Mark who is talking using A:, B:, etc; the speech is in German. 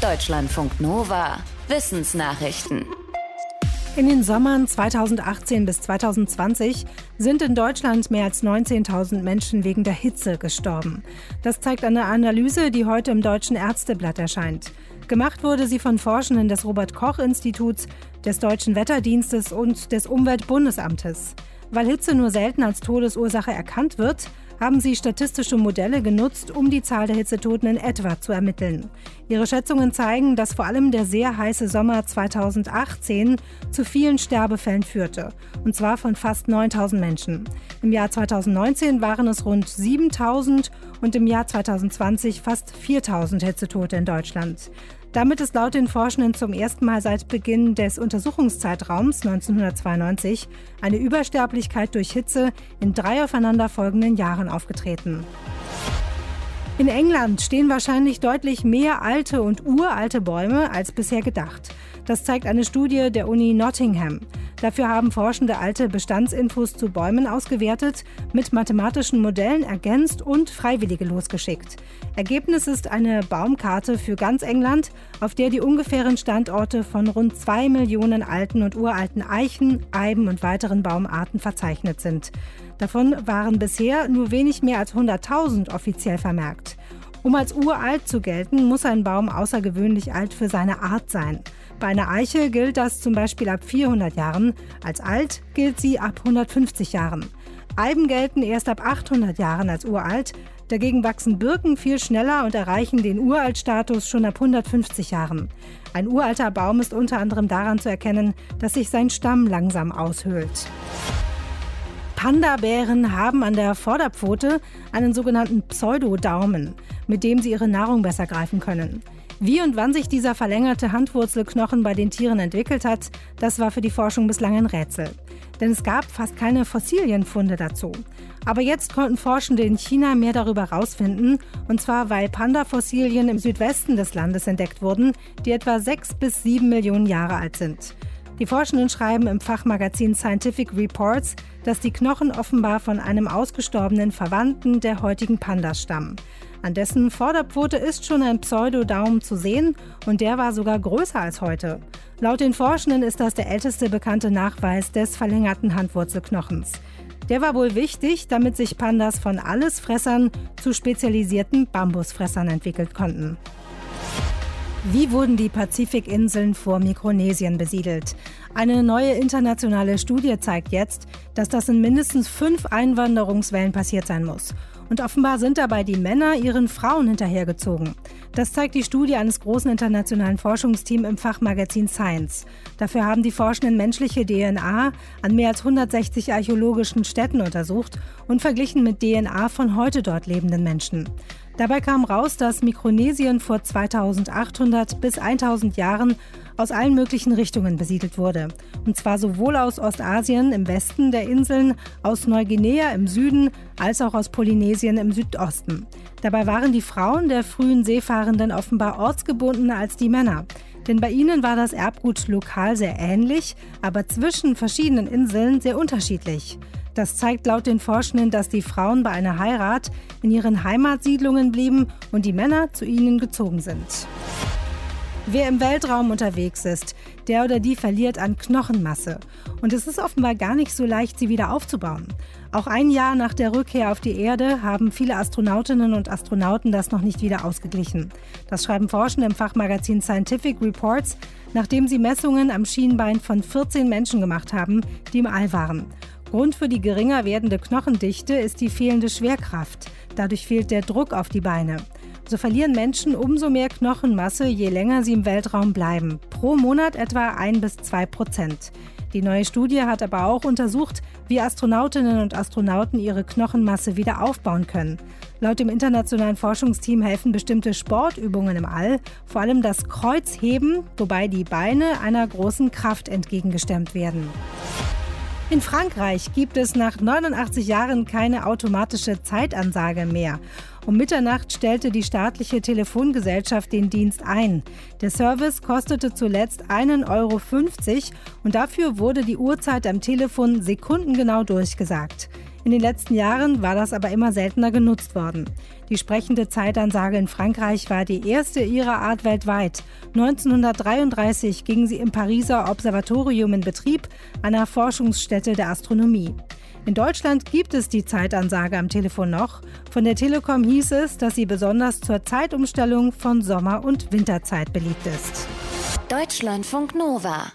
A: Deutschlandfunk Nova. Wissensnachrichten.
B: In den Sommern 2018 bis 2020 sind in Deutschland mehr als 19.000 Menschen wegen der Hitze gestorben. Das zeigt eine Analyse, die heute im Deutschen Ärzteblatt erscheint. Gemacht wurde sie von Forschenden des Robert Koch Instituts, des Deutschen Wetterdienstes und des Umweltbundesamtes. Weil Hitze nur selten als Todesursache erkannt wird, haben sie statistische Modelle genutzt, um die Zahl der Hitzetoten in etwa zu ermitteln. Ihre Schätzungen zeigen, dass vor allem der sehr heiße Sommer 2018 zu vielen Sterbefällen führte, und zwar von fast 9000 Menschen. Im Jahr 2019 waren es rund 7000 und im Jahr 2020 fast 4000 Hitzetote in Deutschland. Damit ist laut den Forschenden zum ersten Mal seit Beginn des Untersuchungszeitraums 1992 eine Übersterblichkeit durch Hitze in drei aufeinanderfolgenden Jahren aufgetreten. In England stehen wahrscheinlich deutlich mehr alte und uralte Bäume als bisher gedacht. Das zeigt eine Studie der Uni Nottingham. Dafür haben Forschende alte Bestandsinfos zu Bäumen ausgewertet, mit mathematischen Modellen ergänzt und Freiwillige losgeschickt. Ergebnis ist eine Baumkarte für ganz England, auf der die ungefähren Standorte von rund zwei Millionen alten und uralten Eichen, Eiben und weiteren Baumarten verzeichnet sind. Davon waren bisher nur wenig mehr als 100.000 offiziell vermerkt. Um als uralt zu gelten, muss ein Baum außergewöhnlich alt für seine Art sein. Bei einer Eiche gilt das zum Beispiel ab 400 Jahren, als alt gilt sie ab 150 Jahren. Eiben gelten erst ab 800 Jahren als uralt, dagegen wachsen Birken viel schneller und erreichen den Uraltstatus schon ab 150 Jahren. Ein uralter Baum ist unter anderem daran zu erkennen, dass sich sein Stamm langsam aushöhlt. Panda-Bären haben an der Vorderpfote einen sogenannten Pseudodaumen, mit dem sie ihre Nahrung besser greifen können. Wie und wann sich dieser verlängerte Handwurzelknochen bei den Tieren entwickelt hat, das war für die Forschung bislang ein Rätsel. Denn es gab fast keine Fossilienfunde dazu. Aber jetzt konnten Forschende in China mehr darüber herausfinden, und zwar weil Panda-Fossilien im Südwesten des Landes entdeckt wurden, die etwa sechs bis sieben Millionen Jahre alt sind. Die Forschenden schreiben im Fachmagazin Scientific Reports, dass die Knochen offenbar von einem ausgestorbenen Verwandten der heutigen Pandas stammen. An dessen Vorderpfote ist schon ein Pseudodaum zu sehen und der war sogar größer als heute. Laut den Forschenden ist das der älteste bekannte Nachweis des verlängerten Handwurzelknochens. Der war wohl wichtig, damit sich Pandas von Allesfressern zu spezialisierten Bambusfressern entwickelt konnten. Wie wurden die Pazifikinseln vor Mikronesien besiedelt? Eine neue internationale Studie zeigt jetzt, dass das in mindestens fünf Einwanderungswellen passiert sein muss. Und offenbar sind dabei die Männer ihren Frauen hinterhergezogen. Das zeigt die Studie eines großen internationalen Forschungsteams im Fachmagazin Science. Dafür haben die Forschenden menschliche DNA an mehr als 160 archäologischen Städten untersucht und verglichen mit DNA von heute dort lebenden Menschen. Dabei kam raus, dass Mikronesien vor 2800 bis 1000 Jahren aus allen möglichen Richtungen besiedelt wurde. Und zwar sowohl aus Ostasien im Westen der Inseln, aus Neuguinea im Süden, als auch aus Polynesien im Südosten. Dabei waren die Frauen der frühen Seefahrenden offenbar ortsgebundener als die Männer. Denn bei ihnen war das Erbgut lokal sehr ähnlich, aber zwischen verschiedenen Inseln sehr unterschiedlich. Das zeigt laut den Forschenden, dass die Frauen bei einer Heirat in ihren Heimatsiedlungen blieben und die Männer zu ihnen gezogen sind. Wer im Weltraum unterwegs ist, der oder die verliert an Knochenmasse. Und es ist offenbar gar nicht so leicht, sie wieder aufzubauen. Auch ein Jahr nach der Rückkehr auf die Erde haben viele Astronautinnen und Astronauten das noch nicht wieder ausgeglichen. Das schreiben Forschende im Fachmagazin Scientific Reports, nachdem sie Messungen am Schienbein von 14 Menschen gemacht haben, die im All waren. Grund für die geringer werdende Knochendichte ist die fehlende Schwerkraft. Dadurch fehlt der Druck auf die Beine. So verlieren Menschen umso mehr Knochenmasse, je länger sie im Weltraum bleiben. Pro Monat etwa ein bis zwei Prozent. Die neue Studie hat aber auch untersucht, wie Astronautinnen und Astronauten ihre Knochenmasse wieder aufbauen können. Laut dem internationalen Forschungsteam helfen bestimmte Sportübungen im All, vor allem das Kreuzheben, wobei die Beine einer großen Kraft entgegengestemmt werden. In Frankreich gibt es nach 89 Jahren keine automatische Zeitansage mehr. Um Mitternacht stellte die staatliche Telefongesellschaft den Dienst ein. Der Service kostete zuletzt 1,50 Euro und dafür wurde die Uhrzeit am Telefon sekundengenau durchgesagt. In den letzten Jahren war das aber immer seltener genutzt worden. Die sprechende Zeitansage in Frankreich war die erste ihrer Art weltweit. 1933 ging sie im Pariser Observatorium in Betrieb, einer Forschungsstätte der Astronomie. In Deutschland gibt es die Zeitansage am Telefon noch. Von der Telekom hieß es, dass sie besonders zur Zeitumstellung von Sommer- und Winterzeit beliebt ist.
A: Deutschlandfunk Nova